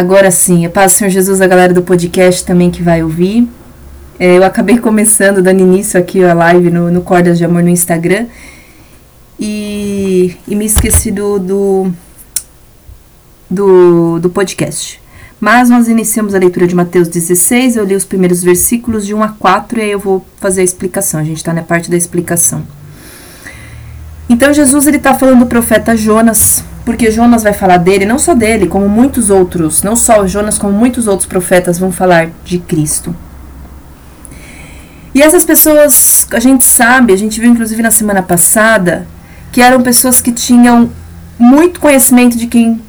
Agora sim, a paz do Senhor Jesus, a galera do podcast também que vai ouvir. É, eu acabei começando, dando início aqui a live no, no Cordas de Amor no Instagram. E, e me esqueci do, do, do, do podcast. Mas nós iniciamos a leitura de Mateus 16, eu li os primeiros versículos de 1 a 4 e aí eu vou fazer a explicação. A gente está na parte da explicação. Então Jesus ele está falando do profeta Jonas, porque Jonas vai falar dele, não só dele, como muitos outros, não só Jonas, como muitos outros profetas vão falar de Cristo. E essas pessoas, a gente sabe, a gente viu inclusive na semana passada, que eram pessoas que tinham muito conhecimento de quem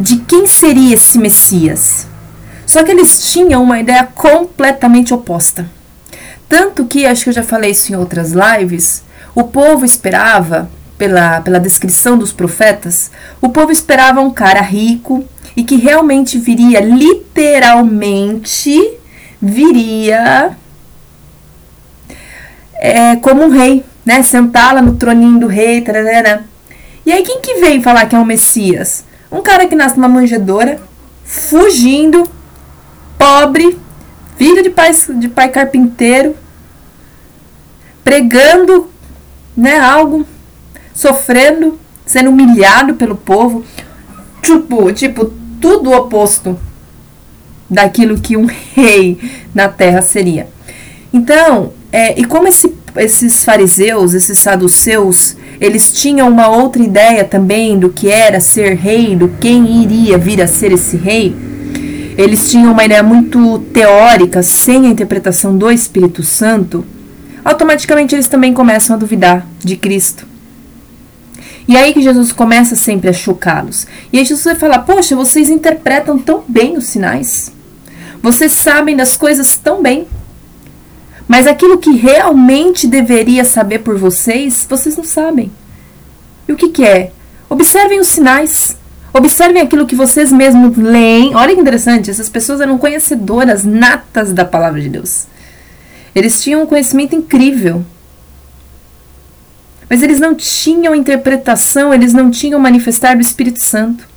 de quem seria esse Messias. Só que eles tinham uma ideia completamente oposta. Tanto que, acho que eu já falei isso em outras lives, o povo esperava pela, pela descrição dos profetas, o povo esperava um cara rico e que realmente viria, literalmente, viria é, como um rei, né? Sentar lá no troninho do rei, tararara. E aí, quem que veio falar que é o Messias? Um cara que nasce numa manjedoura, fugindo, pobre, filho de pai, de pai carpinteiro, pregando né, algo sofrendo, sendo humilhado pelo povo. Tipo, tipo, tudo o oposto daquilo que um rei na terra seria. Então, é, e como esse, esses fariseus, esses saduceus, eles tinham uma outra ideia também do que era ser rei, do quem iria vir a ser esse rei, eles tinham uma ideia muito teórica, sem a interpretação do Espírito Santo, automaticamente eles também começam a duvidar de Cristo. E aí que Jesus começa sempre a chocá-los. E aí Jesus vai falar: Poxa, vocês interpretam tão bem os sinais. Vocês sabem das coisas tão bem. Mas aquilo que realmente deveria saber por vocês, vocês não sabem. E o que, que é? Observem os sinais. Observem aquilo que vocês mesmos leem. Olha que interessante, essas pessoas eram conhecedoras natas da palavra de Deus. Eles tinham um conhecimento incrível mas eles não tinham interpretação, eles não tinham manifestar do Espírito Santo.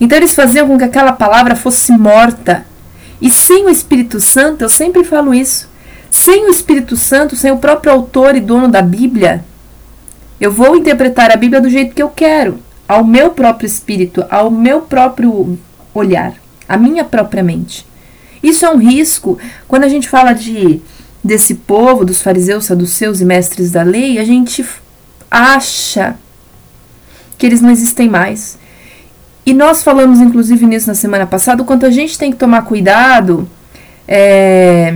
Então eles faziam com que aquela palavra fosse morta. E sem o Espírito Santo, eu sempre falo isso, sem o Espírito Santo, sem o próprio autor e dono da Bíblia, eu vou interpretar a Bíblia do jeito que eu quero, ao meu próprio espírito, ao meu próprio olhar, à minha própria mente. Isso é um risco quando a gente fala de desse povo, dos fariseus, saduceus e mestres da lei, a gente acha que eles não existem mais. E nós falamos, inclusive, nisso na semana passada, o quanto a gente tem que tomar cuidado. É,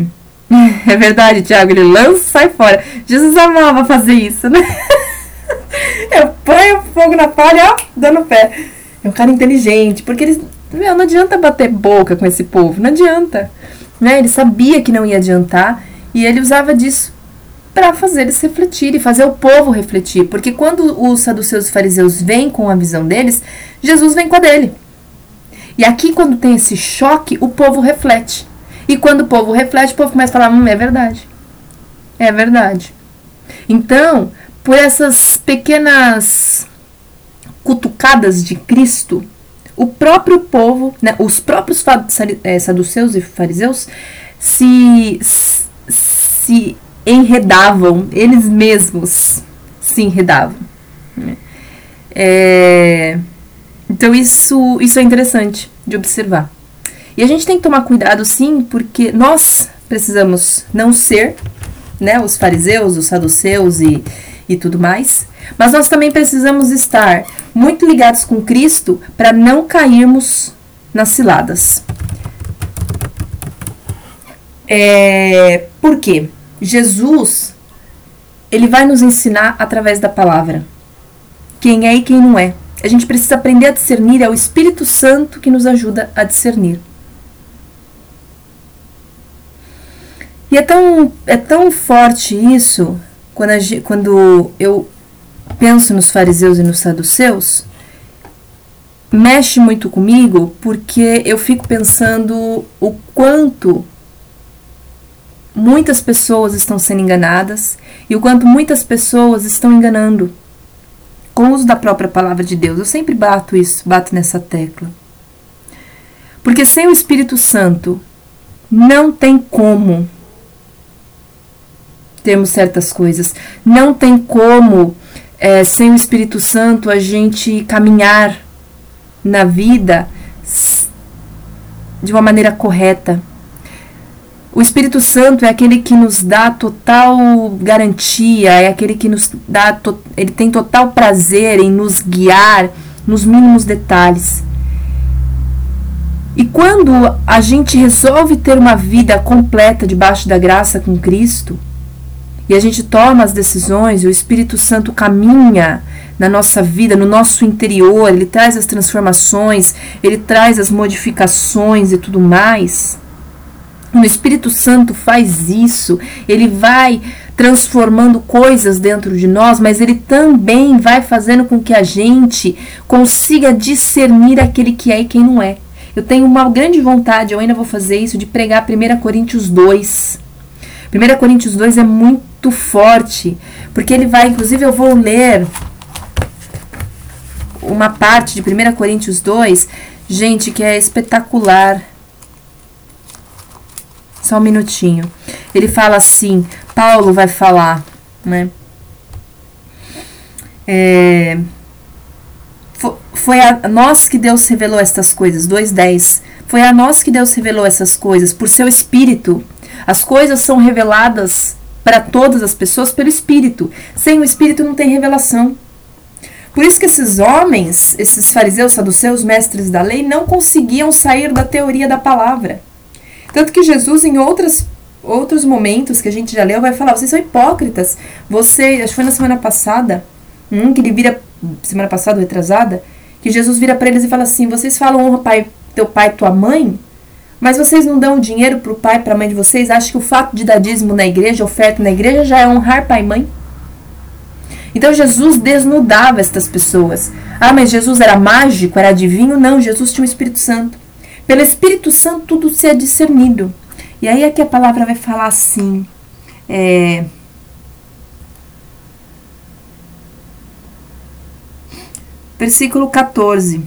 é verdade, Tiago, ele lança sai fora. Jesus amava fazer isso, né? Eu ponho fogo na palha, ó, dando pé. É um cara inteligente, porque eles. Meu, não adianta bater boca com esse povo, não adianta. Né? Ele sabia que não ia adiantar. E ele usava disso para fazer eles refletirem, fazer o povo refletir. Porque quando os saduceus e fariseus vêm com a visão deles, Jesus vem com a dele. E aqui, quando tem esse choque, o povo reflete. E quando o povo reflete, o povo começa a falar: hum, é verdade. É verdade. Então, por essas pequenas cutucadas de Cristo, o próprio povo, né, os próprios eh, saduceus e fariseus se se enredavam, eles mesmos se enredavam. É, então isso, isso é interessante de observar. E a gente tem que tomar cuidado sim, porque nós precisamos não ser né, os fariseus, os saduceus e, e tudo mais, mas nós também precisamos estar muito ligados com Cristo para não cairmos nas ciladas. É, por quê? Jesus, ele vai nos ensinar através da palavra quem é e quem não é. A gente precisa aprender a discernir, é o Espírito Santo que nos ajuda a discernir. E é tão, é tão forte isso quando, a, quando eu penso nos fariseus e nos saduceus, mexe muito comigo porque eu fico pensando o quanto muitas pessoas estão sendo enganadas e o quanto muitas pessoas estão enganando com o uso da própria palavra de Deus. Eu sempre bato isso, bato nessa tecla. Porque sem o Espírito Santo não tem como termos certas coisas. Não tem como, é, sem o Espírito Santo, a gente caminhar na vida de uma maneira correta. O Espírito Santo é aquele que nos dá total garantia, é aquele que nos dá, ele tem total prazer em nos guiar nos mínimos detalhes. E quando a gente resolve ter uma vida completa debaixo da graça com Cristo, e a gente toma as decisões, e o Espírito Santo caminha na nossa vida, no nosso interior, ele traz as transformações, ele traz as modificações e tudo mais. O Espírito Santo faz isso, ele vai transformando coisas dentro de nós, mas ele também vai fazendo com que a gente consiga discernir aquele que é e quem não é. Eu tenho uma grande vontade, eu ainda vou fazer isso, de pregar 1 Coríntios 2. 1 Coríntios 2 é muito forte, porque ele vai, inclusive eu vou ler uma parte de 1 Coríntios 2, gente, que é espetacular. Só um minutinho. Ele fala assim, Paulo vai falar, né? É, foi a nós que Deus revelou estas coisas. 2:10. Foi a nós que Deus revelou essas coisas por seu espírito. As coisas são reveladas para todas as pessoas pelo espírito. Sem o espírito não tem revelação. Por isso que esses homens, esses fariseus, saduceus, mestres da lei, não conseguiam sair da teoria da palavra. Tanto que Jesus, em outras, outros momentos que a gente já leu, vai falar: vocês são hipócritas. Você, acho que foi na semana passada, hum, que ele vira, semana passada, retrasada, que Jesus vira para eles e fala assim: vocês falam honra pai, teu pai e tua mãe, mas vocês não dão dinheiro para o pai e para a mãe de vocês? Acham que o fato de dar dízimo na igreja, oferta na igreja, já é honrar pai e mãe? Então Jesus desnudava estas pessoas. Ah, mas Jesus era mágico, era adivinho? Não, Jesus tinha o Espírito Santo. Pelo Espírito Santo tudo se é discernido. E aí é que a palavra vai falar assim. É, versículo 14.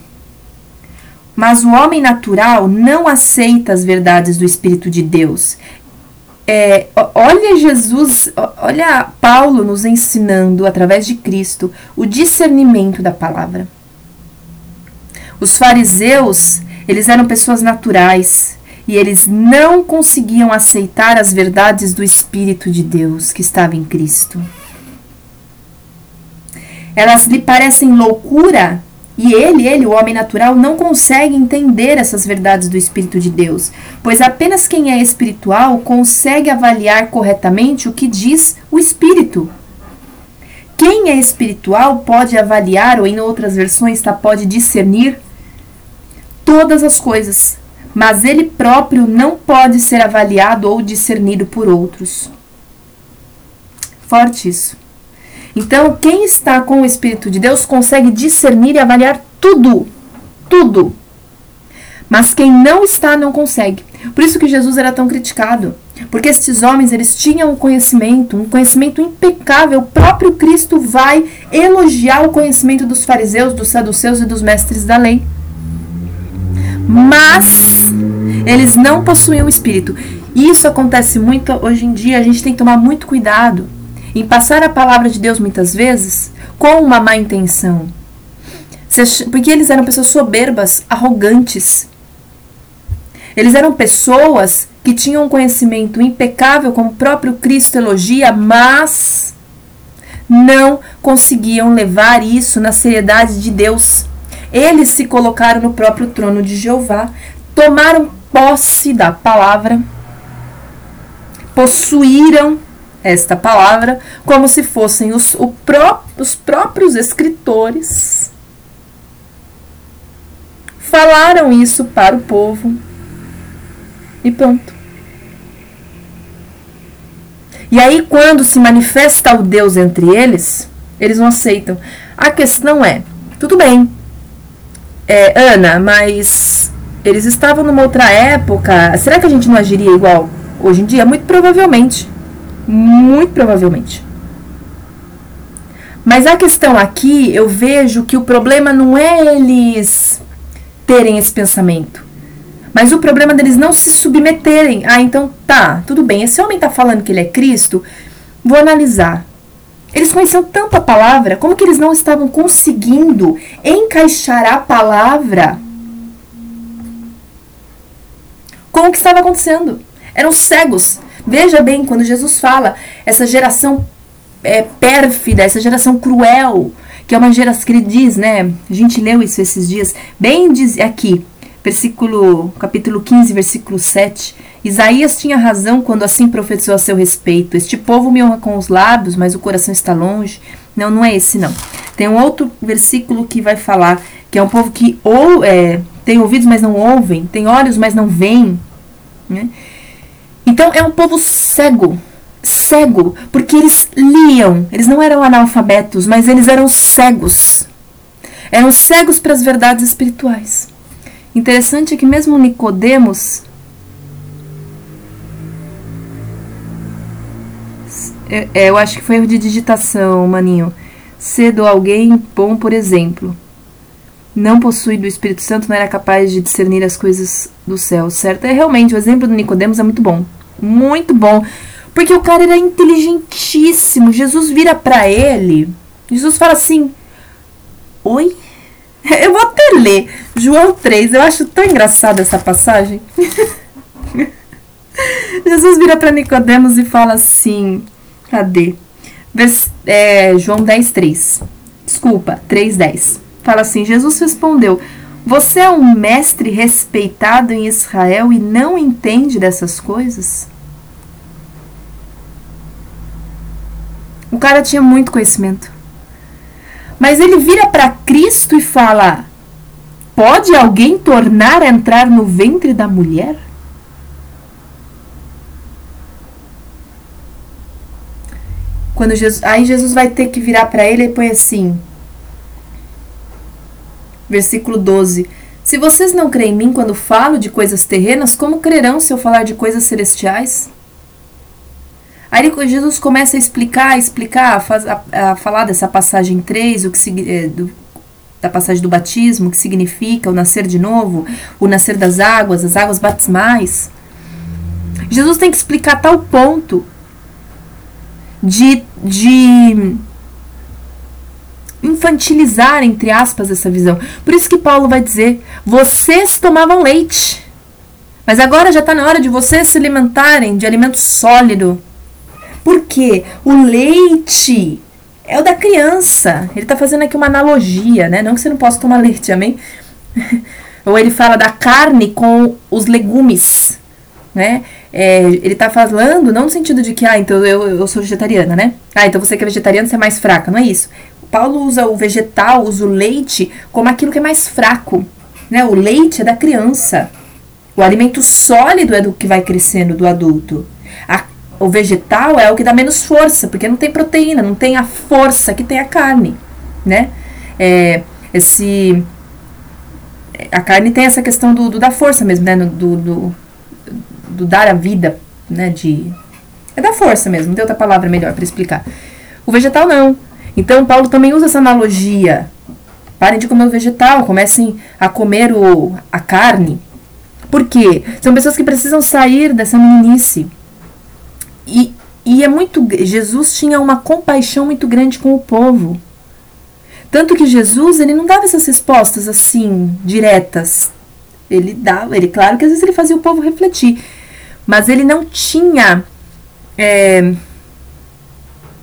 Mas o homem natural não aceita as verdades do Espírito de Deus. É, olha Jesus, olha Paulo nos ensinando através de Cristo o discernimento da palavra. Os fariseus eles eram pessoas naturais e eles não conseguiam aceitar as verdades do Espírito de Deus que estava em Cristo. Elas lhe parecem loucura e ele, ele, o homem natural, não consegue entender essas verdades do Espírito de Deus, pois apenas quem é espiritual consegue avaliar corretamente o que diz o Espírito. Quem é espiritual pode avaliar, ou em outras versões, tá, pode discernir todas as coisas, mas ele próprio não pode ser avaliado ou discernido por outros. Forte isso. Então, quem está com o Espírito de Deus consegue discernir e avaliar tudo. Tudo. Mas quem não está não consegue. Por isso que Jesus era tão criticado. Porque esses homens, eles tinham um conhecimento, um conhecimento impecável. O próprio Cristo vai elogiar o conhecimento dos fariseus, dos saduceus e dos mestres da lei mas eles não possuem o espírito. Isso acontece muito hoje em dia, a gente tem que tomar muito cuidado em passar a palavra de Deus muitas vezes com uma má intenção. Porque eles eram pessoas soberbas, arrogantes. Eles eram pessoas que tinham um conhecimento impecável, como o próprio Cristo elogia, mas não conseguiam levar isso na seriedade de Deus. Eles se colocaram no próprio trono de Jeová, tomaram posse da palavra, possuíram esta palavra como se fossem os, pró os próprios escritores. Falaram isso para o povo e pronto. E aí, quando se manifesta o Deus entre eles, eles não aceitam. A questão é: tudo bem, é, Ana, mas eles estavam numa outra época. Será que a gente não agiria igual hoje em dia? Muito provavelmente. Muito provavelmente. Mas a questão aqui, eu vejo que o problema não é eles terem esse pensamento. Mas o problema deles não se submeterem. Ah, então tá, tudo bem. Esse homem tá falando que ele é Cristo. Vou analisar. Eles conheciam tanto a palavra, como que eles não estavam conseguindo encaixar a palavra com o que estava acontecendo? Eram cegos. Veja bem, quando Jesus fala, essa geração é, pérfida, essa geração cruel, que é uma geração que ele diz, né? A gente leu isso esses dias, bem diz aqui, versículo, capítulo 15, versículo 7. Isaías tinha razão quando assim profetizou a seu respeito. Este povo me honra com os lábios, mas o coração está longe. Não, não é esse não. Tem um outro versículo que vai falar que é um povo que ou é, tem ouvidos, mas não ouvem, tem olhos, mas não veem. Né? Então é um povo cego, cego, porque eles liam, eles não eram analfabetos, mas eles eram cegos. Eram cegos para as verdades espirituais. Interessante é que mesmo Nicodemos é, é, eu acho que foi erro de digitação, maninho. Cedo alguém bom, por exemplo, não possuído do Espírito Santo, não era capaz de discernir as coisas do céu, certo? É realmente o exemplo do Nicodemos é muito bom, muito bom, porque o cara era inteligentíssimo. Jesus vira para ele, Jesus fala assim: "Oi, Eu vou até ler João 3. Eu acho tão engraçada essa passagem. Jesus vira para Nicodemos e fala assim: cadê? Vers, é, João 10, 3. Desculpa, 3, 10. Fala assim: Jesus respondeu: Você é um mestre respeitado em Israel e não entende dessas coisas? O cara tinha muito conhecimento. Mas ele vira para Cristo e fala: Pode alguém tornar a entrar no ventre da mulher? Quando Jesus, aí Jesus vai ter que virar para ele e põe assim, versículo 12: Se vocês não creem em mim quando falo de coisas terrenas, como crerão se eu falar de coisas celestiais? Aí Jesus começa a explicar, a explicar, a, a, falar dessa passagem 3, o que é, do, da passagem do batismo, que significa o nascer de novo, o nascer das águas, as águas batismais. Jesus tem que explicar tal ponto de, de infantilizar, entre aspas, essa visão. Por isso que Paulo vai dizer: vocês tomavam leite, mas agora já está na hora de vocês se alimentarem de alimento sólido porque o leite é o da criança. Ele está fazendo aqui uma analogia, né? Não que você não possa tomar leite, amém? Ou ele fala da carne com os legumes, né? É, ele está falando, não no sentido de que, ah, então eu, eu sou vegetariana, né? Ah, então você que é vegetariana, você é mais fraca. Não é isso. Paulo usa o vegetal, usa o leite como aquilo que é mais fraco. Né? O leite é da criança. O alimento sólido é do que vai crescendo do adulto. A o vegetal é o que dá menos força, porque não tem proteína, não tem a força que tem a carne, né? É, esse a carne tem essa questão do, do da força mesmo, né? Do, do, do, dar a vida, né? De é da força mesmo, não tem outra palavra melhor para explicar. O vegetal não. Então Paulo também usa essa analogia. Parem de comer o vegetal, comecem a comer o, a carne. Por quê? São pessoas que precisam sair dessa meninice e, e é muito. Jesus tinha uma compaixão muito grande com o povo. Tanto que Jesus, ele não dava essas respostas assim, diretas. Ele dava, ele, claro que às vezes ele fazia o povo refletir. Mas ele não tinha. É,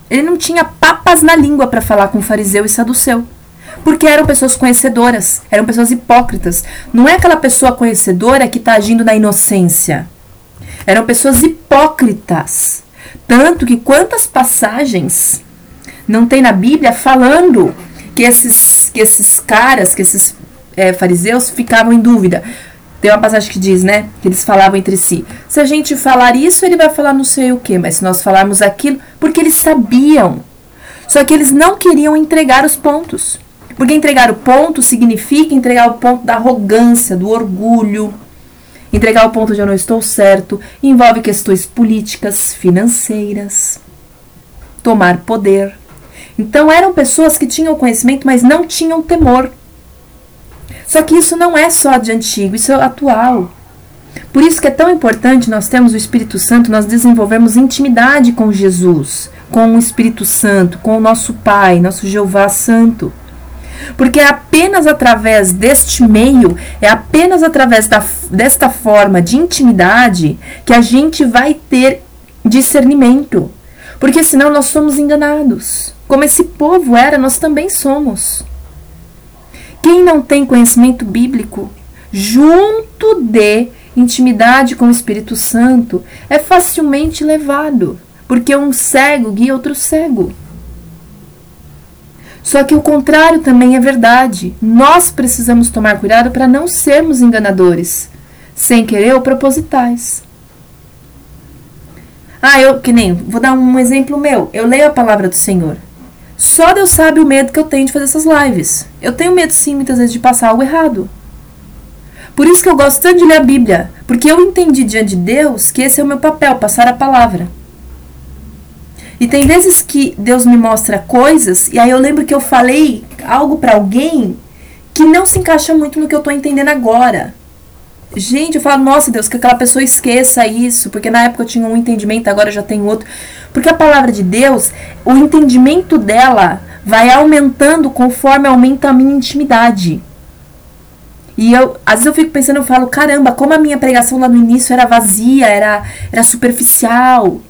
ele não tinha papas na língua para falar com fariseu e saduceu. Porque eram pessoas conhecedoras, eram pessoas hipócritas. Não é aquela pessoa conhecedora que está agindo na inocência. Eram pessoas hipócritas. Tanto que quantas passagens não tem na Bíblia falando que esses, que esses caras, que esses é, fariseus ficavam em dúvida. Tem uma passagem que diz, né? Que eles falavam entre si. Se a gente falar isso, ele vai falar não sei o que, mas se nós falarmos aquilo, porque eles sabiam. Só que eles não queriam entregar os pontos. Porque entregar o ponto significa entregar o ponto da arrogância, do orgulho, Entregar o ponto de eu não estou certo envolve questões políticas, financeiras, tomar poder. Então eram pessoas que tinham conhecimento, mas não tinham temor. Só que isso não é só de antigo, isso é atual. Por isso que é tão importante nós termos o Espírito Santo, nós desenvolvermos intimidade com Jesus, com o Espírito Santo, com o nosso Pai, nosso Jeová Santo. Porque é apenas através deste meio, é apenas através da, desta forma de intimidade que a gente vai ter discernimento. Porque senão nós somos enganados. Como esse povo era, nós também somos. Quem não tem conhecimento bíblico, junto de intimidade com o Espírito Santo, é facilmente levado, porque um cego guia outro cego. Só que o contrário também é verdade. Nós precisamos tomar cuidado para não sermos enganadores, sem querer ou propositais. Ah, eu que nem, vou dar um exemplo meu. Eu leio a palavra do Senhor. Só Deus sabe o medo que eu tenho de fazer essas lives. Eu tenho medo sim muitas vezes de passar algo errado. Por isso que eu gosto tanto de ler a Bíblia, porque eu entendi diante de Deus que esse é o meu papel, passar a palavra. E tem vezes que Deus me mostra coisas e aí eu lembro que eu falei algo para alguém que não se encaixa muito no que eu tô entendendo agora. Gente, eu falo, nossa Deus, que aquela pessoa esqueça isso, porque na época eu tinha um entendimento, agora já tenho outro. Porque a palavra de Deus, o entendimento dela vai aumentando conforme aumenta a minha intimidade. E eu, às vezes eu fico pensando, eu falo, caramba, como a minha pregação lá no início era vazia, era, era superficial.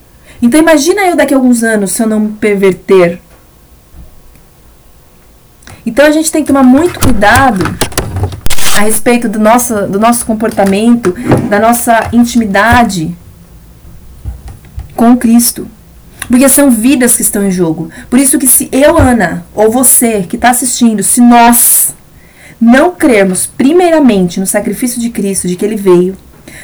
Então imagina eu daqui a alguns anos se eu não me perverter. Então a gente tem que tomar muito cuidado a respeito do nosso, do nosso comportamento, da nossa intimidade com Cristo. Porque são vidas que estão em jogo. Por isso que se eu, Ana, ou você que está assistindo, se nós não crermos primeiramente no sacrifício de Cristo, de que ele veio,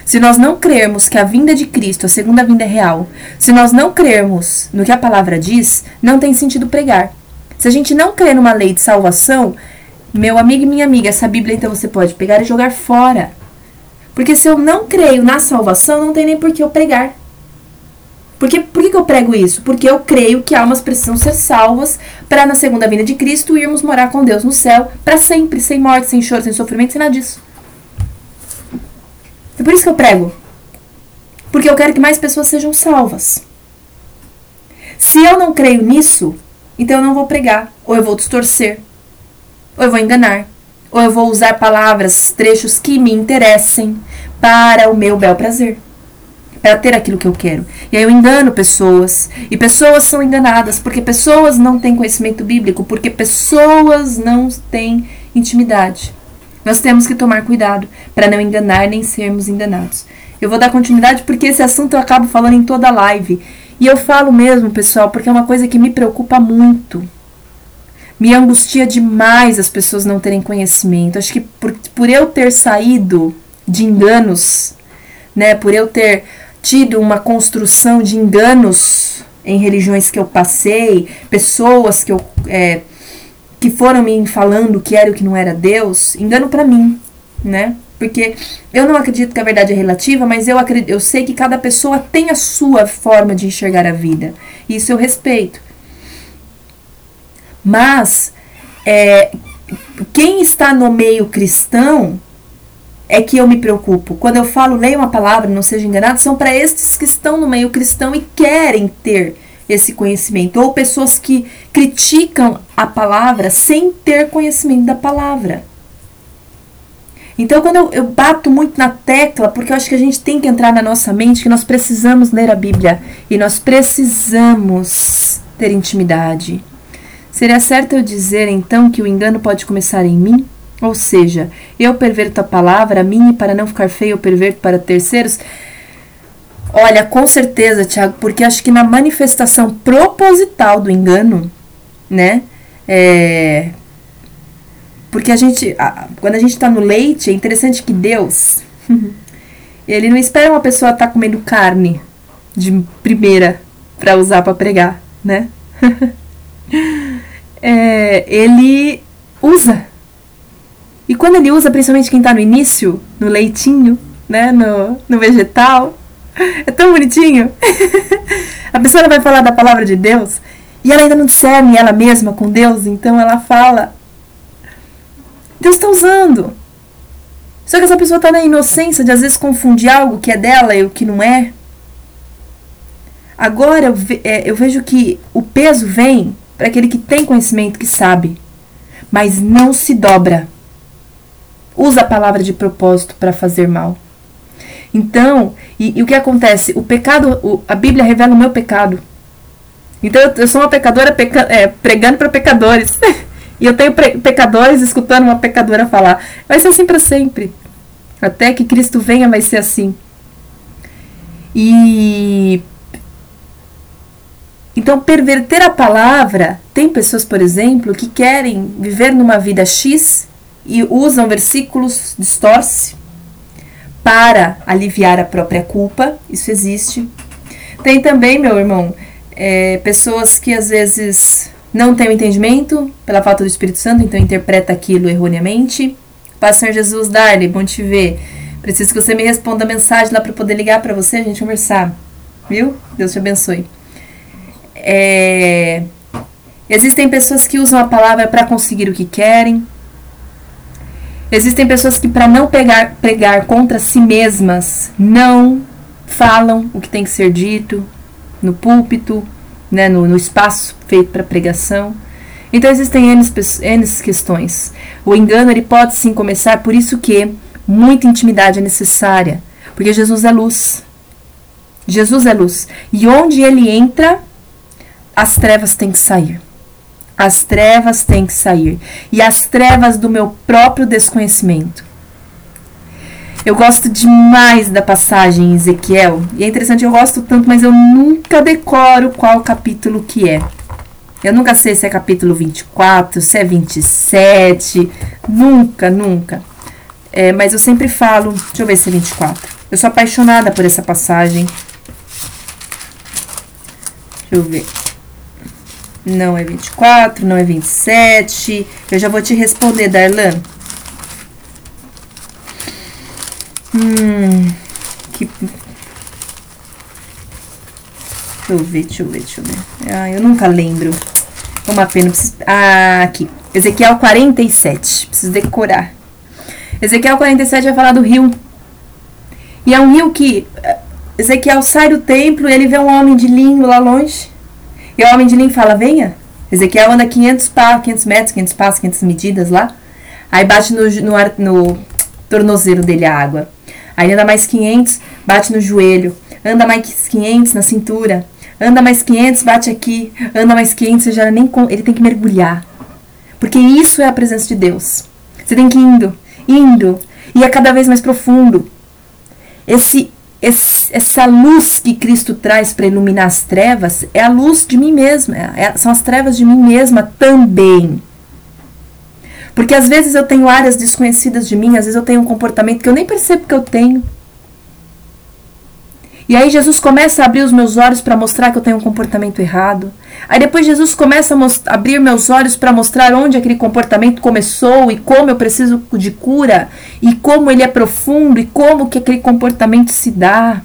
se nós não crermos que a vinda de Cristo, a segunda vinda é real, se nós não crermos no que a palavra diz, não tem sentido pregar. Se a gente não crê numa lei de salvação, meu amigo e minha amiga, essa Bíblia então você pode pegar e jogar fora. Porque se eu não creio na salvação, não tem nem por que eu pregar. Porque, por que, que eu prego isso? Porque eu creio que almas precisam ser salvas para na segunda vinda de Cristo irmos morar com Deus no céu para sempre, sem morte, sem choro, sem sofrimento, sem nada disso. É por isso que eu prego. Porque eu quero que mais pessoas sejam salvas. Se eu não creio nisso, então eu não vou pregar, ou eu vou distorcer, ou eu vou enganar, ou eu vou usar palavras, trechos que me interessem para o meu bel prazer para ter aquilo que eu quero. E aí eu engano pessoas. E pessoas são enganadas porque pessoas não têm conhecimento bíblico, porque pessoas não têm intimidade. Nós temos que tomar cuidado para não enganar nem sermos enganados. Eu vou dar continuidade porque esse assunto eu acabo falando em toda live. E eu falo mesmo, pessoal, porque é uma coisa que me preocupa muito. Me angustia demais as pessoas não terem conhecimento. Acho que por, por eu ter saído de enganos, né, por eu ter tido uma construção de enganos em religiões que eu passei, pessoas que eu é, que foram me falando que era o que não era Deus, engano para mim, né? Porque eu não acredito que a verdade é relativa, mas eu, acredito, eu sei que cada pessoa tem a sua forma de enxergar a vida. Isso eu respeito. Mas é, quem está no meio cristão é que eu me preocupo. Quando eu falo leia uma palavra, não seja enganado, são para estes que estão no meio cristão e querem ter esse conhecimento, ou pessoas que criticam a palavra sem ter conhecimento da palavra. Então, quando eu, eu, bato muito na tecla, porque eu acho que a gente tem que entrar na nossa mente que nós precisamos ler a Bíblia e nós precisamos ter intimidade. Seria certo eu dizer então que o engano pode começar em mim? Ou seja, eu perverto a palavra, a minha, para não ficar feio, eu perverto para terceiros. Olha, com certeza, Tiago, porque acho que na manifestação proposital do engano, né? É, porque a gente, quando a gente está no leite, é interessante que Deus, ele não espera uma pessoa estar tá comendo carne de primeira para usar para pregar, né? é, ele usa e quando ele usa, principalmente quem está no início, no leitinho, né, no, no vegetal, é tão bonitinho. a pessoa vai falar da palavra de Deus E ela ainda não discerne ela mesma com Deus, então ela fala: Deus está usando. Só que essa pessoa está na inocência de às vezes confundir algo que é dela e o que não é. Agora eu, ve é, eu vejo que o peso vem para aquele que tem conhecimento, que sabe, mas não se dobra. Usa a palavra de propósito para fazer mal. Então, e, e, o que acontece? O pecado, o, a Bíblia revela o meu pecado. Então eu, eu sou uma pecadora peca, é, pregando para pecadores. e eu tenho pecadores escutando uma pecadora falar. Vai ser assim para sempre. Até que Cristo venha, vai ser assim. E. Então, perverter a palavra. Tem pessoas, por exemplo, que querem viver numa vida X e usam versículos, distorce, para aliviar a própria culpa. Isso existe. Tem também, meu irmão, é, pessoas que às vezes não têm o entendimento pela falta do Espírito Santo, então interpreta aquilo erroneamente. Pastor Jesus Darley, bom te ver. Preciso que você me responda a mensagem lá para poder ligar para você, a gente conversar. Viu? Deus te abençoe. É... Existem pessoas que usam a palavra para conseguir o que querem. Existem pessoas que, para não pegar, pregar contra si mesmas, não falam o que tem que ser dito, no púlpito, né, no, no espaço feito para pregação. Então existem N, N questões. O engano ele pode sim começar, por isso que muita intimidade é necessária, porque Jesus é luz. Jesus é luz. E onde ele entra, as trevas têm que sair. As trevas têm que sair. E as trevas do meu próprio desconhecimento. Eu gosto demais da passagem em Ezequiel. E é interessante, eu gosto tanto, mas eu nunca decoro qual capítulo que é. Eu nunca sei se é capítulo 24, se é 27. Nunca, nunca. É, mas eu sempre falo. Deixa eu ver se é 24. Eu sou apaixonada por essa passagem. Deixa eu ver. Não é 24, não é 27. Eu já vou te responder, Darlan. Hum, que. Deixa eu ver, deixa eu ver, deixa eu ver. Ah, eu nunca lembro. Uma pena. Preciso... Ah, aqui. Ezequiel 47. Preciso decorar. Ezequiel 47 vai falar do rio. E é um rio que. Eh, Ezequiel sai do templo e ele vê um homem de linho lá longe. E o homem de linho fala: Venha. Ezequiel anda 500, pa, 500 metros, 500 passos, 500 medidas lá. Aí bate no, no, no tornozelo dele a água. Aí anda mais 500, bate no joelho. Anda mais 500 na cintura. Anda mais 500, bate aqui. Anda mais 500, você já nem ele tem que mergulhar. Porque isso é a presença de Deus. Você tem que ir indo, indo, e é cada vez mais profundo. Esse essa luz que Cristo traz para iluminar as trevas é a luz de mim mesma, é, é, são as trevas de mim mesma também. Porque às vezes eu tenho áreas desconhecidas de mim, às vezes eu tenho um comportamento que eu nem percebo que eu tenho. E aí Jesus começa a abrir os meus olhos para mostrar que eu tenho um comportamento errado. Aí depois Jesus começa a abrir meus olhos para mostrar onde aquele comportamento começou e como eu preciso de cura e como ele é profundo e como que aquele comportamento se dá.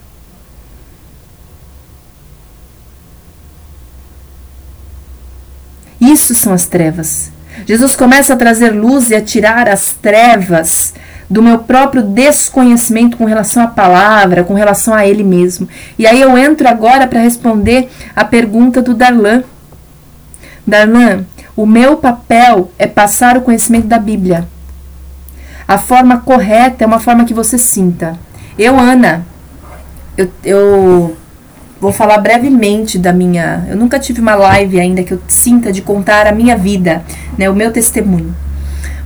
Isso são as trevas. Jesus começa a trazer luz e a tirar as trevas do meu próprio desconhecimento com relação à palavra, com relação a ele mesmo. E aí eu entro agora para responder a pergunta do Darlan. Darlan, o meu papel é passar o conhecimento da Bíblia. A forma correta é uma forma que você sinta. Eu, Ana, eu, eu Vou falar brevemente da minha. Eu nunca tive uma live ainda que eu sinta de contar a minha vida, né, o meu testemunho.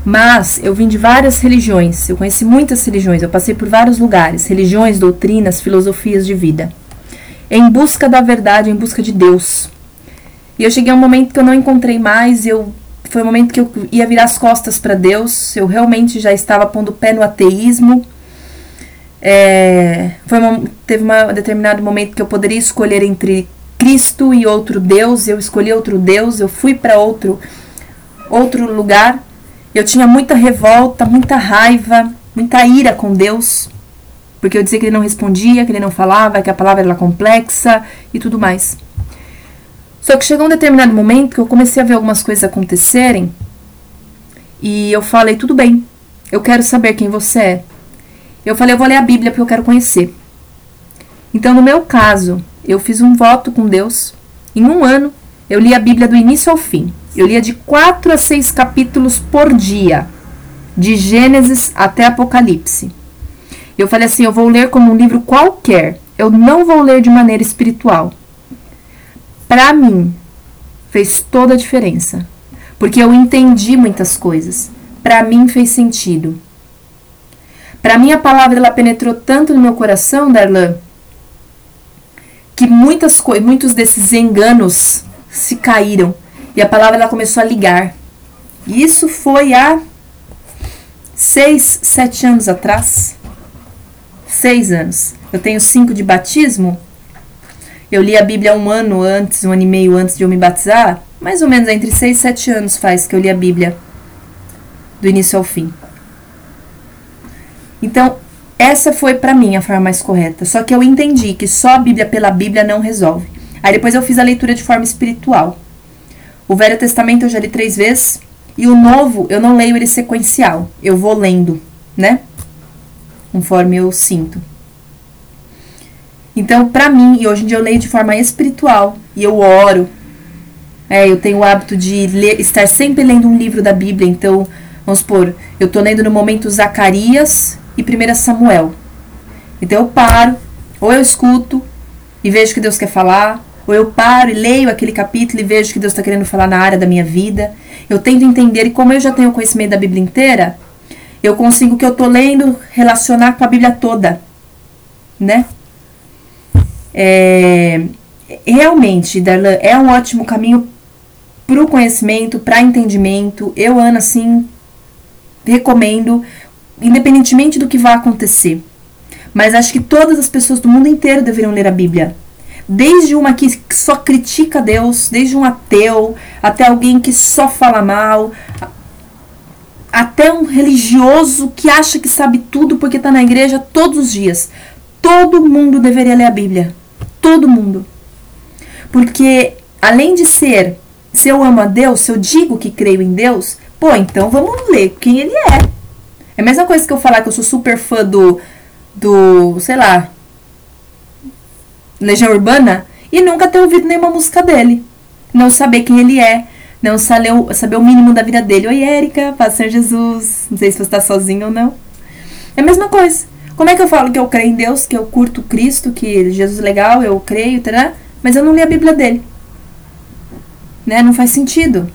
Mas eu vim de várias religiões, eu conheci muitas religiões, eu passei por vários lugares, religiões, doutrinas, filosofias de vida, em busca da verdade, em busca de Deus. E eu cheguei a um momento que eu não encontrei mais, eu foi um momento que eu ia virar as costas para Deus, eu realmente já estava pondo o pé no ateísmo é, foi uma, teve um determinado momento que eu poderia escolher entre Cristo e outro Deus. Eu escolhi outro Deus, eu fui para outro, outro lugar. Eu tinha muita revolta, muita raiva, muita ira com Deus, porque eu dizia que ele não respondia, que ele não falava, que a palavra era complexa e tudo mais. Só que chegou um determinado momento que eu comecei a ver algumas coisas acontecerem e eu falei: tudo bem, eu quero saber quem você é. Eu falei: eu vou ler a Bíblia porque eu quero conhecer. Então, no meu caso, eu fiz um voto com Deus. Em um ano, eu li a Bíblia do início ao fim. Eu lia de quatro a seis capítulos por dia, de Gênesis até Apocalipse. Eu falei assim: eu vou ler como um livro qualquer. Eu não vou ler de maneira espiritual. Para mim, fez toda a diferença. Porque eu entendi muitas coisas. Para mim fez sentido. Para mim a palavra ela penetrou tanto no meu coração, Darlan, que muitas muitos desses enganos se caíram e a palavra ela começou a ligar. Isso foi há seis, sete anos atrás. Seis anos. Eu tenho cinco de batismo. Eu li a Bíblia um ano antes, um ano e meio antes de eu me batizar. Mais ou menos entre seis e sete anos faz que eu li a Bíblia do início ao fim. Então, essa foi para mim a forma mais correta. Só que eu entendi que só a Bíblia pela Bíblia não resolve. Aí depois eu fiz a leitura de forma espiritual. O Velho Testamento eu já li três vezes e o Novo eu não leio ele sequencial. Eu vou lendo, né? Conforme eu sinto. Então, para mim, e hoje em dia eu leio de forma espiritual e eu oro. É, eu tenho o hábito de ler, estar sempre lendo um livro da Bíblia. Então, vamos supor, eu tô lendo no momento Zacarias e 1 Samuel. Então eu paro, ou eu escuto e vejo que Deus quer falar, ou eu paro e leio aquele capítulo e vejo que Deus está querendo falar na área da minha vida. Eu tento entender, e como eu já tenho conhecimento da Bíblia inteira, eu consigo o que eu estou lendo relacionar com a Bíblia toda, né? É, realmente, Darlan, é um ótimo caminho para o conhecimento, para entendimento. Eu, Ana, assim, recomendo independentemente do que vai acontecer. Mas acho que todas as pessoas do mundo inteiro deveriam ler a Bíblia. Desde uma que só critica Deus, desde um ateu, até alguém que só fala mal, até um religioso que acha que sabe tudo porque está na igreja todos os dias. Todo mundo deveria ler a Bíblia. Todo mundo. Porque além de ser, se eu amo a Deus, se eu digo que creio em Deus, pô, então vamos ler quem ele é. É a mesma coisa que eu falar que eu sou super fã do. do. sei lá. Legião Urbana e nunca ter ouvido nenhuma música dele. Não saber quem ele é. Não saber, saber o mínimo da vida dele. Oi, Érica, Paz Senhor Jesus. Não sei se você está sozinho ou não. É a mesma coisa. Como é que eu falo que eu creio em Deus, que eu curto Cristo, que Jesus é legal, eu creio, tá? mas eu não li a Bíblia dele? Né? Não faz sentido.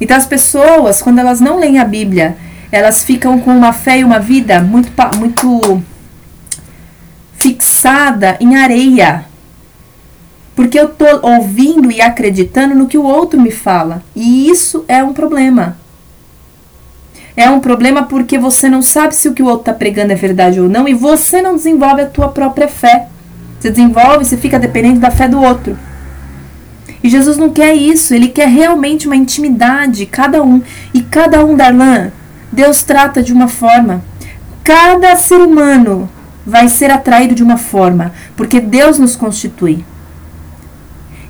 Então as pessoas, quando elas não leem a Bíblia elas ficam com uma fé e uma vida muito, muito fixada em areia. Porque eu tô ouvindo e acreditando no que o outro me fala. E isso é um problema. É um problema porque você não sabe se o que o outro está pregando é verdade ou não e você não desenvolve a tua própria fé. Você desenvolve, você fica dependente da fé do outro. E Jesus não quer isso, ele quer realmente uma intimidade, cada um. E cada um, Darlan, Deus trata de uma forma. Cada ser humano vai ser atraído de uma forma, porque Deus nos constitui.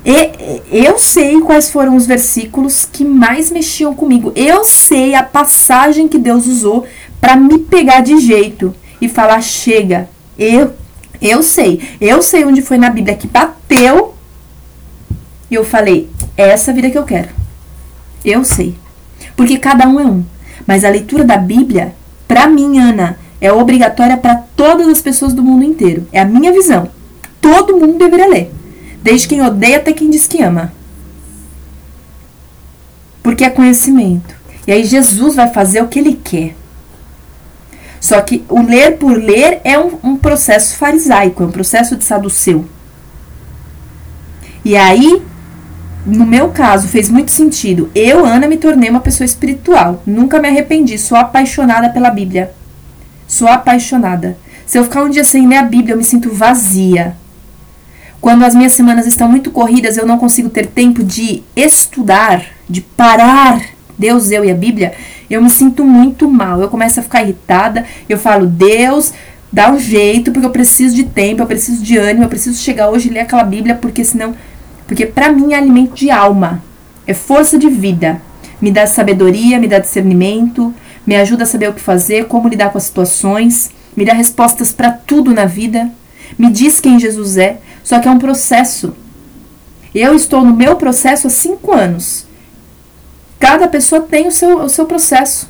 E eu sei quais foram os versículos que mais mexiam comigo. Eu sei a passagem que Deus usou para me pegar de jeito e falar: chega. Eu, eu sei. Eu sei onde foi na Bíblia que bateu. E eu falei: é essa vida que eu quero. Eu sei. Porque cada um é um. Mas a leitura da Bíblia, para mim, Ana, é obrigatória para todas as pessoas do mundo inteiro. É a minha visão. Todo mundo deveria ler. Desde quem odeia até quem diz que ama. Porque é conhecimento. E aí Jesus vai fazer o que ele quer. Só que o ler por ler é um, um processo farisaico, é um processo de saduceu. E aí no meu caso, fez muito sentido. Eu, Ana, me tornei uma pessoa espiritual. Nunca me arrependi. Sou apaixonada pela Bíblia. Sou apaixonada. Se eu ficar um dia sem ler a Bíblia, eu me sinto vazia. Quando as minhas semanas estão muito corridas, eu não consigo ter tempo de estudar, de parar Deus, eu e a Bíblia, eu me sinto muito mal. Eu começo a ficar irritada. Eu falo, Deus, dá um jeito, porque eu preciso de tempo, eu preciso de ânimo, eu preciso chegar hoje e ler aquela Bíblia, porque senão Porque para mim é alimento de alma, é força de vida. Me dá sabedoria, me dá discernimento, me ajuda a saber o que fazer, como lidar com as situações, me dá respostas para tudo na vida, me diz quem Jesus é, só que é um processo. Eu estou no meu processo há cinco anos. Cada pessoa tem o seu, o seu processo.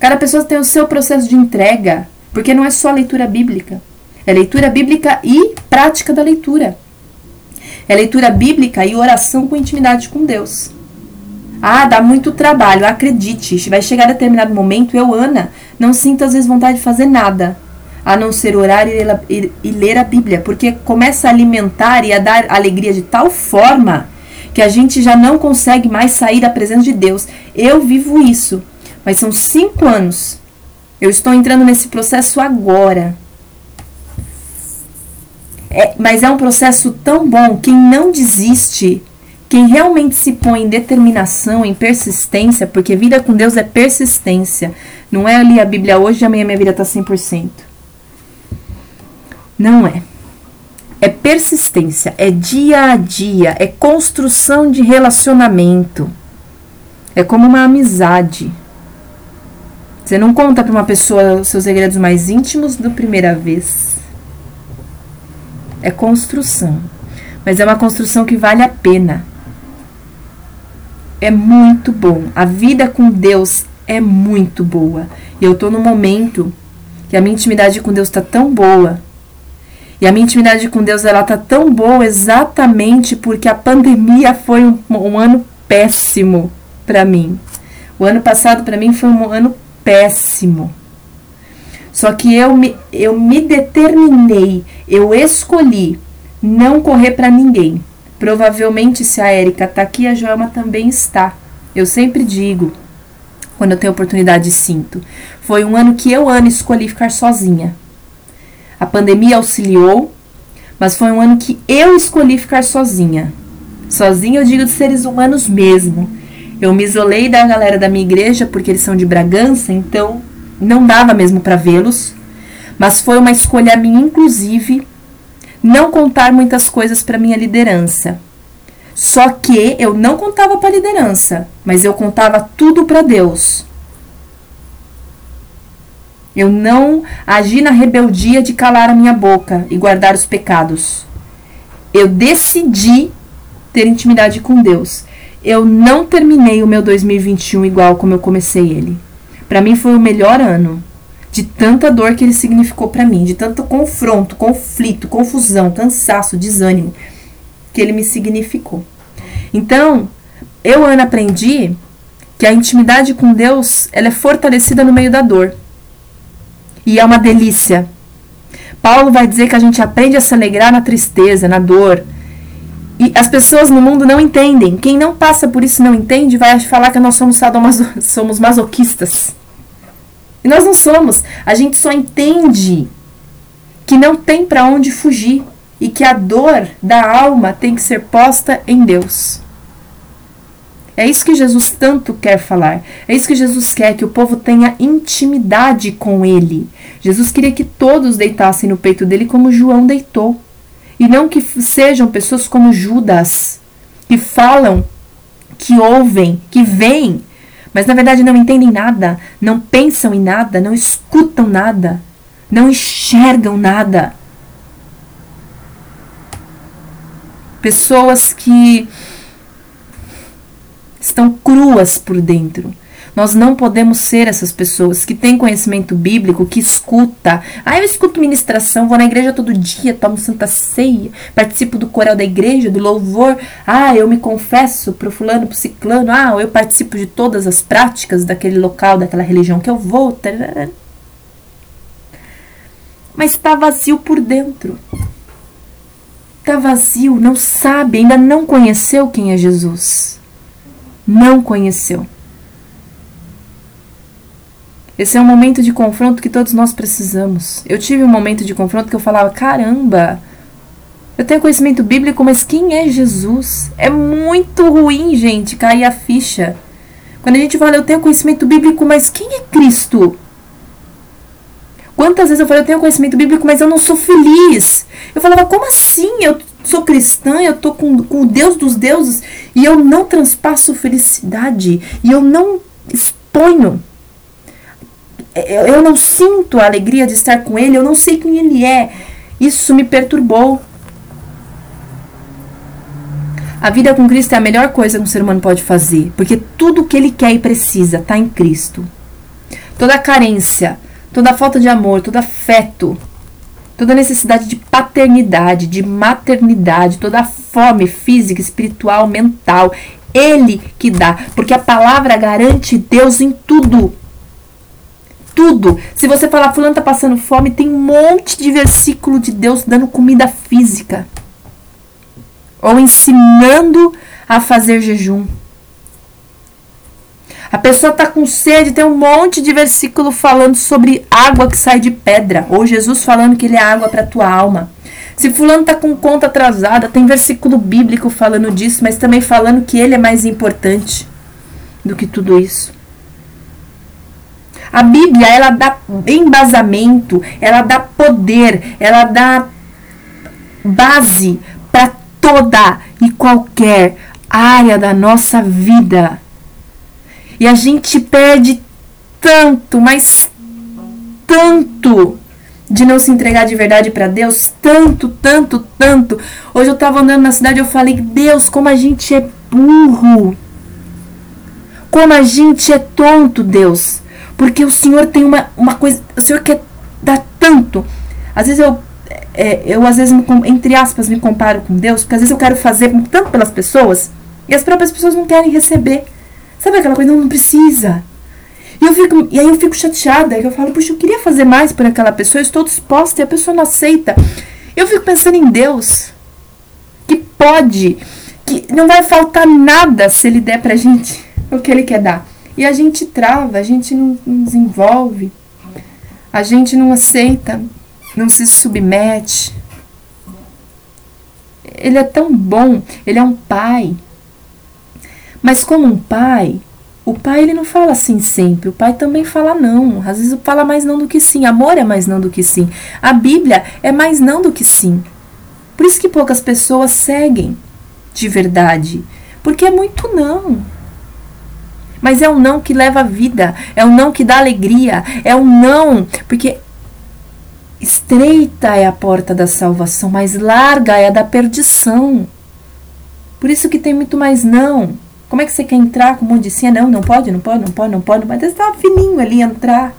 Cada pessoa tem o seu processo de entrega, porque não é só leitura bíblica. É leitura bíblica e prática da leitura. É leitura bíblica e oração com intimidade com Deus. Ah, dá muito trabalho, acredite. Vai chegar determinado momento, eu, Ana, não sinto às vezes vontade de fazer nada, a não ser orar ler, e ler a Bíblia, porque começa a alimentar e a dar alegria de tal forma que a gente já não consegue mais sair da presença de Deus. Eu vivo isso, mas são cinco anos. Eu estou entrando nesse processo agora. É, mas é um processo tão bom. Quem não desiste, quem realmente se põe em determinação, em persistência, porque vida com Deus é persistência. Não é ali a Bíblia hoje e amanhã minha vida está 100%. Não é. É persistência, é dia a dia, é construção de relacionamento. É como uma amizade. Você não conta para uma pessoa seus segredos mais íntimos da primeira vez. É construção. Mas é uma construção que vale a pena. É muito bom. A vida com Deus é muito boa. E eu tô no momento que a minha intimidade com Deus está tão boa. E a minha intimidade com Deus ela tá tão boa exatamente porque a pandemia foi um, um ano péssimo para mim. O ano passado para mim foi um ano péssimo. Só que eu me, eu me determinei, eu escolhi não correr para ninguém. Provavelmente, se a Érica tá aqui, a Joelma também está. Eu sempre digo, quando eu tenho oportunidade, sinto. Foi um ano que eu, Ana, escolhi ficar sozinha. A pandemia auxiliou, mas foi um ano que eu escolhi ficar sozinha. Sozinha, eu digo de seres humanos mesmo. Eu me isolei da galera da minha igreja porque eles são de Bragança, então não dava mesmo para vê-los. Mas foi uma escolha minha, inclusive, não contar muitas coisas para minha liderança. Só que eu não contava para a liderança, mas eu contava tudo para Deus. Eu não agi na rebeldia de calar a minha boca e guardar os pecados. Eu decidi ter intimidade com Deus eu não terminei o meu 2021 igual como eu comecei ele. Para mim foi o melhor ano. De tanta dor que ele significou para mim, de tanto confronto, conflito, confusão, cansaço, desânimo que ele me significou. Então, eu Ana aprendi que a intimidade com Deus, ela é fortalecida no meio da dor. E é uma delícia. Paulo vai dizer que a gente aprende a se alegrar na tristeza, na dor, e as pessoas no mundo não entendem. Quem não passa por isso não entende vai falar que nós somos somos masoquistas. E nós não somos. A gente só entende que não tem para onde fugir e que a dor da alma tem que ser posta em Deus. É isso que Jesus tanto quer falar. É isso que Jesus quer que o povo tenha intimidade com ele. Jesus queria que todos deitassem no peito dele como João deitou. E não que sejam pessoas como Judas, que falam, que ouvem, que veem, mas na verdade não entendem nada, não pensam em nada, não escutam nada, não enxergam nada. Pessoas que estão cruas por dentro, nós não podemos ser essas pessoas que têm conhecimento bíblico, que escuta. Ah, eu escuto ministração, vou na igreja todo dia, tomo santa ceia, participo do coral da igreja, do louvor. Ah, eu me confesso pro fulano, pro ciclano. Ah, eu participo de todas as práticas daquele local, daquela religião que eu vou. Mas está vazio por dentro. Está vazio, não sabe, ainda não conheceu quem é Jesus. Não conheceu. Esse é um momento de confronto que todos nós precisamos. Eu tive um momento de confronto que eu falava: caramba, eu tenho conhecimento bíblico, mas quem é Jesus? É muito ruim, gente, cair a ficha. Quando a gente fala, eu tenho conhecimento bíblico, mas quem é Cristo? Quantas vezes eu falei, eu tenho conhecimento bíblico, mas eu não sou feliz? Eu falava, como assim? Eu sou cristã, eu tô com, com o Deus dos deuses e eu não transpasso felicidade e eu não exponho. Eu, eu não sinto a alegria de estar com Ele, eu não sei quem Ele é. Isso me perturbou. A vida com Cristo é a melhor coisa que um ser humano pode fazer, porque tudo que ele quer e precisa está em Cristo. Toda carência, toda falta de amor, todo afeto, toda necessidade de paternidade, de maternidade, toda fome física, espiritual, mental, ele que dá, porque a palavra garante Deus em tudo. Tudo. Se você falar, fulano tá passando fome, tem um monte de versículo de Deus dando comida física ou ensinando a fazer jejum. A pessoa está com sede, tem um monte de versículo falando sobre água que sai de pedra, ou Jesus falando que ele é água para tua alma. Se fulano está com conta atrasada, tem versículo bíblico falando disso, mas também falando que ele é mais importante do que tudo isso. A Bíblia, ela dá embasamento, ela dá poder, ela dá base para toda e qualquer área da nossa vida. E a gente perde tanto, mas tanto de não se entregar de verdade para Deus, tanto, tanto, tanto. Hoje eu estava andando na cidade eu falei: "Deus, como a gente é burro. Como a gente é tonto, Deus. Porque o Senhor tem uma, uma coisa, o Senhor quer dar tanto. Às vezes eu é, eu às vezes, me, entre aspas, me comparo com Deus, porque às vezes eu quero fazer tanto pelas pessoas e as próprias pessoas não querem receber. Sabe aquela coisa? Não, não precisa. E, eu fico, e aí eu fico chateada, que eu falo, puxa, eu queria fazer mais por aquela pessoa, eu estou disposta e a pessoa não aceita. Eu fico pensando em Deus, que pode, que não vai faltar nada se Ele der pra gente o que Ele quer dar. E a gente trava, a gente não, desenvolve, a gente não aceita não se submete. Ele é tão bom, ele é um pai. Mas como um pai, o pai ele não fala assim sempre, o pai também fala não. Às vezes fala mais não do que sim. Amor é mais não do que sim. A Bíblia é mais não do que sim. Por isso que poucas pessoas seguem de verdade, porque é muito não. Mas é um não que leva vida, é um não que dá alegria, é um não, porque Estreita é a porta da salvação, mas larga é a da perdição. Por isso que tem muito mais não. Como é que você quer entrar com um monte de sim? Não, não pode, não pode, não pode, não pode. Mas está fininho ali entrar.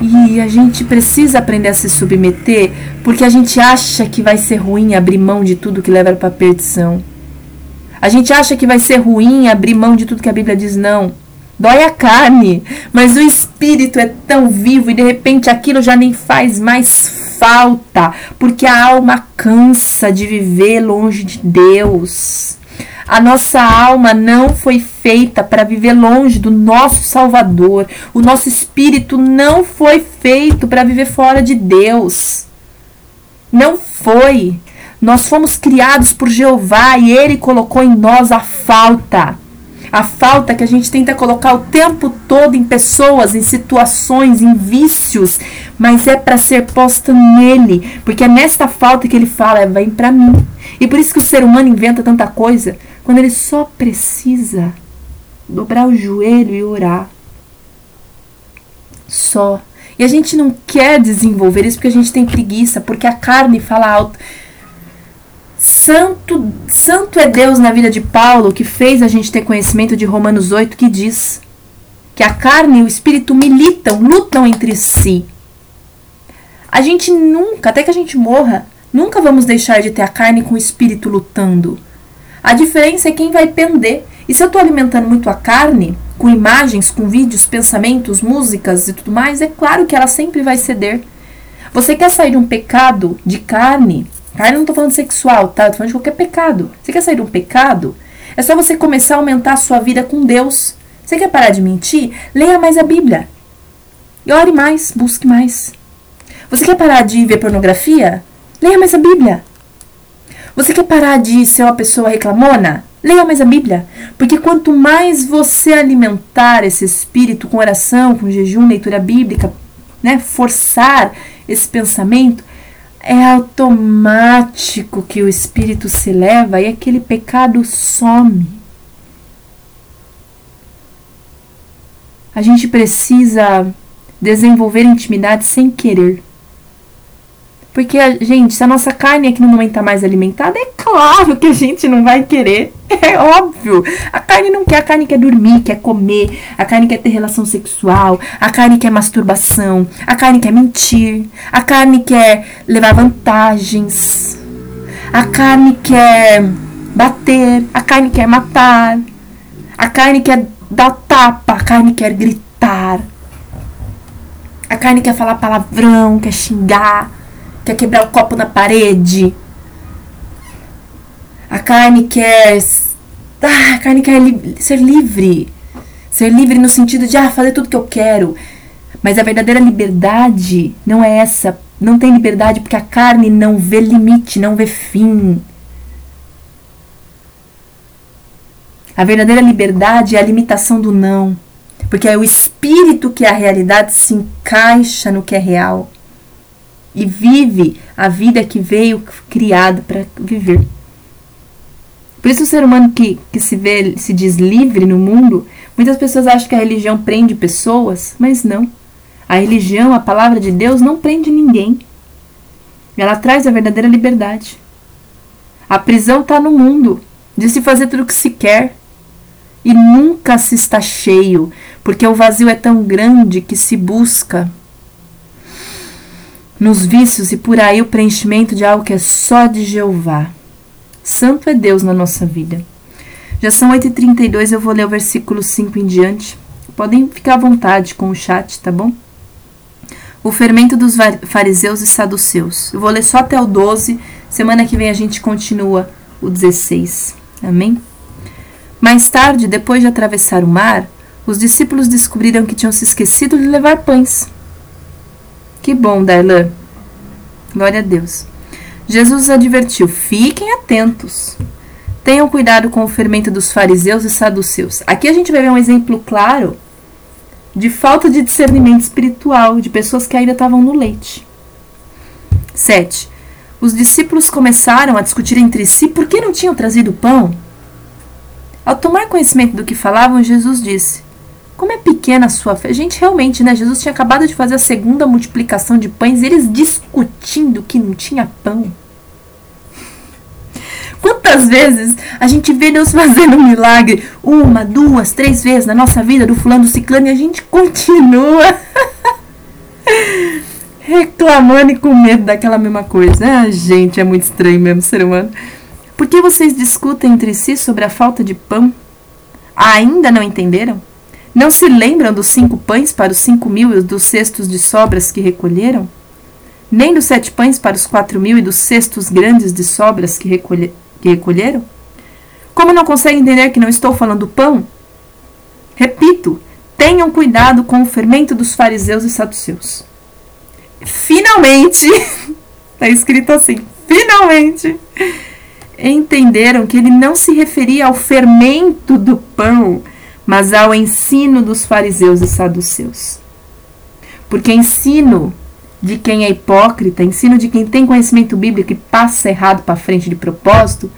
E a gente precisa aprender a se submeter, porque a gente acha que vai ser ruim abrir mão de tudo que leva para a perdição. A gente acha que vai ser ruim abrir mão de tudo que a Bíblia diz não. Dói a carne, mas o espírito é tão vivo e de repente aquilo já nem faz mais falta, porque a alma cansa de viver longe de Deus. A nossa alma não foi feita para viver longe do nosso Salvador. O nosso espírito não foi feito para viver fora de Deus. Não foi. Nós fomos criados por Jeová e ele colocou em nós a falta a falta que a gente tenta colocar o tempo todo em pessoas, em situações, em vícios, mas é para ser posta nele, porque é nessa falta que ele fala, é, vem para mim. E por isso que o ser humano inventa tanta coisa, quando ele só precisa dobrar o joelho e orar. Só. E a gente não quer desenvolver isso porque a gente tem preguiça, porque a carne fala alto. Santo, santo é Deus na vida de Paulo que fez a gente ter conhecimento de Romanos 8 que diz que a carne e o espírito militam, lutam entre si. A gente nunca, até que a gente morra, nunca vamos deixar de ter a carne com o espírito lutando. A diferença é quem vai pender. E se eu estou alimentando muito a carne, com imagens, com vídeos, pensamentos, músicas e tudo mais, é claro que ela sempre vai ceder. Você quer sair de um pecado de carne? Carne não estou falando sexual, tá? Estou falando de qualquer pecado. Você quer sair de um pecado? É só você começar a aumentar a sua vida com Deus. Você quer parar de mentir? Leia mais a Bíblia. E ore mais, busque mais. Você quer parar de ver pornografia? Leia mais a Bíblia. Você quer parar de ser uma pessoa reclamona? Leia mais a Bíblia. Porque quanto mais você alimentar esse espírito com oração, com jejum, leitura bíblica, né, forçar esse pensamento, é automático que o espírito se leva e aquele pecado some. A gente precisa desenvolver intimidade sem querer. Porque, gente, se a nossa carne aqui no momento está mais alimentada, é claro que a gente não vai querer. É óbvio. A carne não quer, a carne quer dormir, quer comer, a carne quer ter relação sexual, a carne quer masturbação, a carne quer mentir, a carne quer levar vantagens, a carne quer bater, a carne quer matar, a carne quer dar tapa, a carne quer gritar, a carne quer falar palavrão, quer xingar quer quebrar o copo na parede. A carne quer. Ah, a carne quer li ser livre. Ser livre no sentido de ah, fazer tudo que eu quero. Mas a verdadeira liberdade não é essa. Não tem liberdade porque a carne não vê limite, não vê fim. A verdadeira liberdade é a limitação do não. Porque é o espírito que é a realidade se encaixa no que é real e vive a vida que veio criado para viver. Por isso o ser humano que, que se vê, se diz livre no mundo, muitas pessoas acham que a religião prende pessoas, mas não. A religião, a palavra de Deus, não prende ninguém. Ela traz a verdadeira liberdade. A prisão está no mundo, de se fazer tudo o que se quer. E nunca se está cheio, porque o vazio é tão grande que se busca nos vícios e por aí o preenchimento de algo que é só de Jeová. Santo é Deus na nossa vida. Já são 8h32, eu vou ler o versículo 5 em diante. Podem ficar à vontade com o chat, tá bom? O fermento dos fariseus e saduceus. Eu vou ler só até o 12. Semana que vem a gente continua o 16. Amém? Mais tarde, depois de atravessar o mar, os discípulos descobriram que tinham se esquecido de levar pães. Que bom, Darlan. Glória a Deus. Jesus advertiu: fiquem atentos. Tenham cuidado com o fermento dos fariseus e saduceus. Aqui a gente vai ver um exemplo claro de falta de discernimento espiritual, de pessoas que ainda estavam no leite. 7. Os discípulos começaram a discutir entre si por que não tinham trazido pão. Ao tomar conhecimento do que falavam, Jesus disse: como é pequena a sua fé. Gente, realmente, né? Jesus tinha acabado de fazer a segunda multiplicação de pães e eles discutindo que não tinha pão. Quantas vezes a gente vê Deus fazendo um milagre? Uma, duas, três vezes na nossa vida do fulano do ciclano e a gente continua reclamando e com medo daquela mesma coisa. Ah, gente, é muito estranho mesmo ser humano. Por que vocês discutem entre si sobre a falta de pão? Ainda não entenderam? Não se lembram dos cinco pães para os cinco mil e dos cestos de sobras que recolheram? Nem dos sete pães para os quatro mil e dos cestos grandes de sobras que, recolhe, que recolheram? Como não conseguem entender que não estou falando pão? Repito, tenham cuidado com o fermento dos fariseus e saduceus. Finalmente, está escrito assim, finalmente, entenderam que ele não se referia ao fermento do pão, mas ao ensino dos fariseus e saduceus. Porque ensino de quem é hipócrita, ensino de quem tem conhecimento bíblico e passa errado para frente de propósito,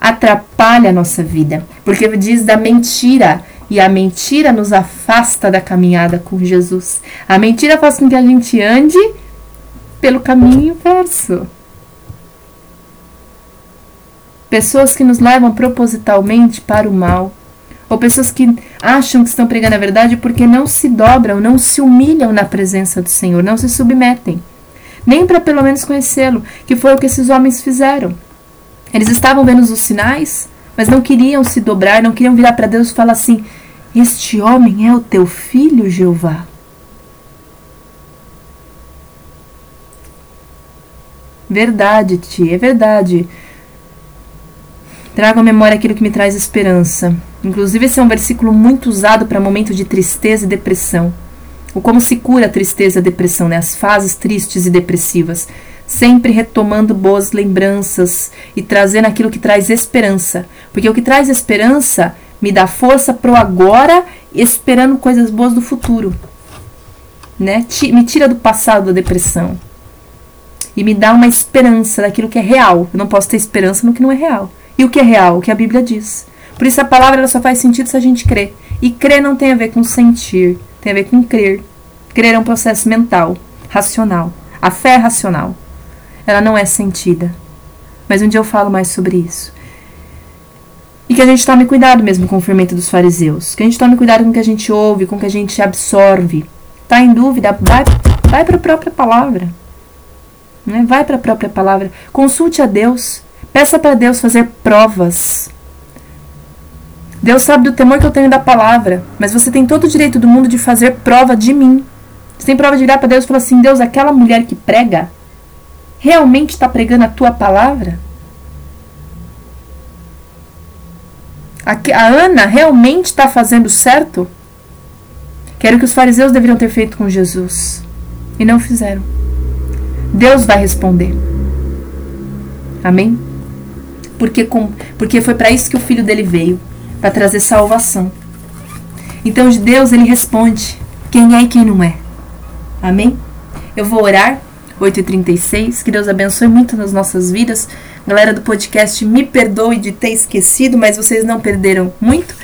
atrapalha a nossa vida. Porque diz da mentira, e a mentira nos afasta da caminhada com Jesus. A mentira faz com que a gente ande pelo caminho inverso. Pessoas que nos levam propositalmente para o mal ou pessoas que acham que estão pregando a verdade porque não se dobram, não se humilham na presença do Senhor, não se submetem, nem para pelo menos conhecê-lo, que foi o que esses homens fizeram. Eles estavam vendo os sinais, mas não queriam se dobrar, não queriam virar para Deus e falar assim: Este homem é o teu filho, Jeová. Verdade, tia, é verdade. Trago à memória aquilo que me traz esperança. Inclusive, esse é um versículo muito usado para momentos de tristeza e depressão. O como se cura a tristeza e a depressão, né? as fases tristes e depressivas. Sempre retomando boas lembranças e trazendo aquilo que traz esperança. Porque o que traz esperança me dá força pro agora, esperando coisas boas do futuro. Né? Me tira do passado da depressão. e me dá uma esperança daquilo que é real. Eu não posso ter esperança no que não é real. E o que é real? O que a Bíblia diz. Por isso a palavra ela só faz sentido se a gente crê. E crer não tem a ver com sentir, tem a ver com crer. Crer é um processo mental, racional. A fé é racional. Ela não é sentida. Mas um dia eu falo mais sobre isso. E que a gente tome cuidado mesmo com o fermento dos fariseus. Que a gente tome cuidado com o que a gente ouve, com o que a gente absorve. Tá em dúvida? Vai, vai para a própria palavra. Né? Vai para a própria palavra. Consulte a Deus. Peça para Deus fazer provas. Deus sabe do temor que eu tenho da palavra, mas você tem todo o direito do mundo de fazer prova de mim. Você tem prova de virar para Deus e falar assim: Deus, aquela mulher que prega, realmente está pregando a tua palavra? A, a Ana realmente está fazendo certo? Quero que os fariseus deveriam ter feito com Jesus e não fizeram. Deus vai responder. Amém? Porque, com, porque foi para isso que o filho dele veio para trazer salvação. Então, de Deus, ele responde quem é e quem não é. Amém? Eu vou orar, 8h36. Que Deus abençoe muito nas nossas vidas. Galera do podcast, me perdoe de ter esquecido, mas vocês não perderam muito.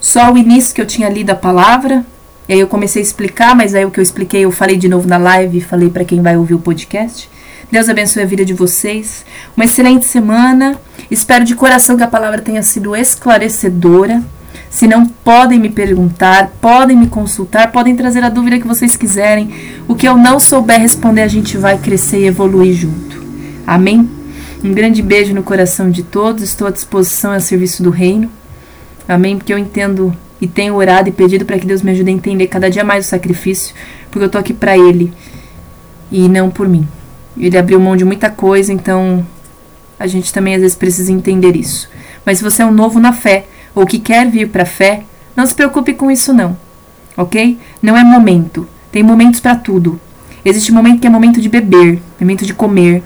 Só o início que eu tinha lido a palavra. E aí eu comecei a explicar, mas aí o que eu expliquei eu falei de novo na live falei para quem vai ouvir o podcast. Deus abençoe a vida de vocês. Uma excelente semana. Espero de coração que a palavra tenha sido esclarecedora. Se não, podem me perguntar, podem me consultar, podem trazer a dúvida que vocês quiserem. O que eu não souber responder, a gente vai crescer e evoluir junto. Amém? Um grande beijo no coração de todos. Estou à disposição a serviço do reino. Amém? Porque eu entendo e tenho orado e pedido para que Deus me ajude a entender cada dia mais o sacrifício, porque eu estou aqui para Ele e não por mim. Ele abriu mão de muita coisa, então a gente também às vezes precisa entender isso. Mas se você é um novo na fé ou que quer vir para a fé, não se preocupe com isso não. OK? Não é momento. Tem momentos para tudo. Existe momento que é momento de beber, momento de comer.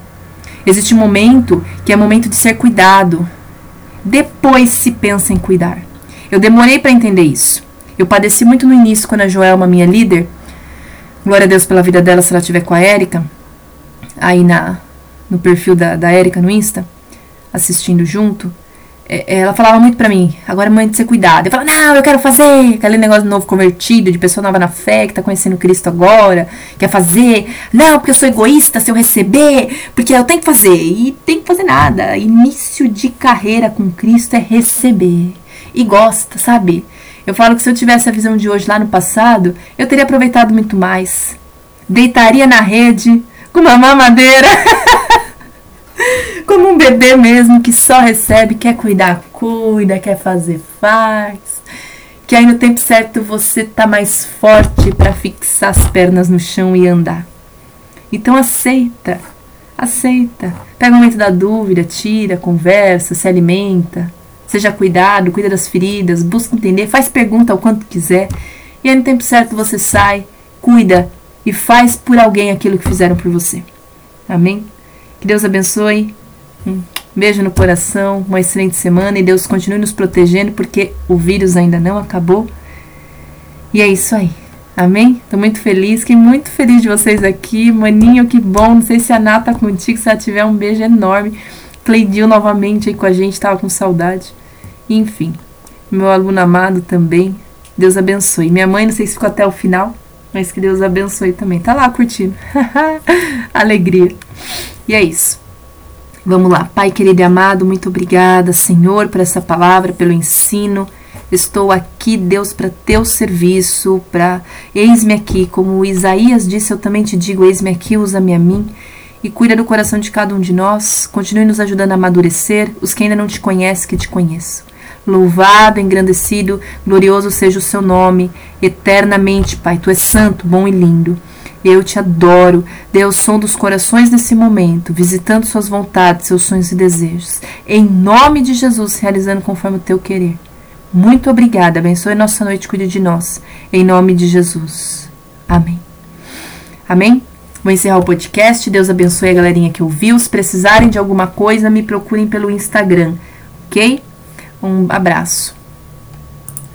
Existe momento que é momento de ser cuidado. Depois se pensa em cuidar. Eu demorei para entender isso. Eu padeci muito no início quando a Joelma, minha líder, glória a Deus pela vida dela se ela estiver com a Érica, aí na, no perfil da, da Erika no Insta, assistindo junto, é, é, ela falava muito pra mim, agora é mãe de ser cuidado. Eu falava, não, eu quero fazer. Aquele negócio novo convertido, de pessoa nova na fé, que tá conhecendo Cristo agora, quer fazer. Não, porque eu sou egoísta se eu receber, porque eu tenho que fazer. E tem que fazer nada. Início de carreira com Cristo é receber. E gosta, sabe? Eu falo que se eu tivesse a visão de hoje lá no passado, eu teria aproveitado muito mais. Deitaria na rede, com uma mamadeira. Como um bebê mesmo que só recebe, quer cuidar, cuida, quer fazer, faz. Que aí no tempo certo você tá mais forte para fixar as pernas no chão e andar. Então aceita, aceita. Pega o momento da dúvida, tira, conversa, se alimenta. Seja cuidado, cuida das feridas, busca entender, faz pergunta o quanto quiser. E aí no tempo certo você sai, cuida, e faz por alguém aquilo que fizeram por você. Amém? Que Deus abençoe. Um beijo no coração, uma excelente semana e Deus continue nos protegendo porque o vírus ainda não acabou. E é isso aí. Amém? Tô muito feliz, fiquei muito feliz de vocês aqui. Maninho, que bom. Não sei se a Ná tá contigo, se ela tiver um beijo enorme. Cleidil novamente aí com a gente, tava com saudade. Enfim, meu aluno amado também. Deus abençoe. Minha mãe, não sei se ficou até o final. Mas que Deus abençoe também. Tá lá curtindo. Alegria. E é isso. Vamos lá. Pai querido e amado, muito obrigada, Senhor, por essa palavra, pelo ensino. Estou aqui, Deus, para teu serviço, para eis-me aqui, como Isaías disse, eu também te digo, eis-me aqui, usa-me a mim e cuida do coração de cada um de nós. Continue nos ajudando a amadurecer, os que ainda não te conhecem, que te conheçam. Louvado, engrandecido, glorioso seja o seu nome, eternamente, Pai. Tu és santo, bom e lindo. Eu te adoro. Dê o som dos corações nesse momento, visitando suas vontades, seus sonhos e desejos. Em nome de Jesus, realizando conforme o teu querer. Muito obrigada. Abençoe nossa noite, cuide de nós. Em nome de Jesus. Amém. Amém? Vou encerrar o podcast. Deus abençoe a galerinha que ouviu. Se precisarem de alguma coisa, me procurem pelo Instagram, ok? Um abraço.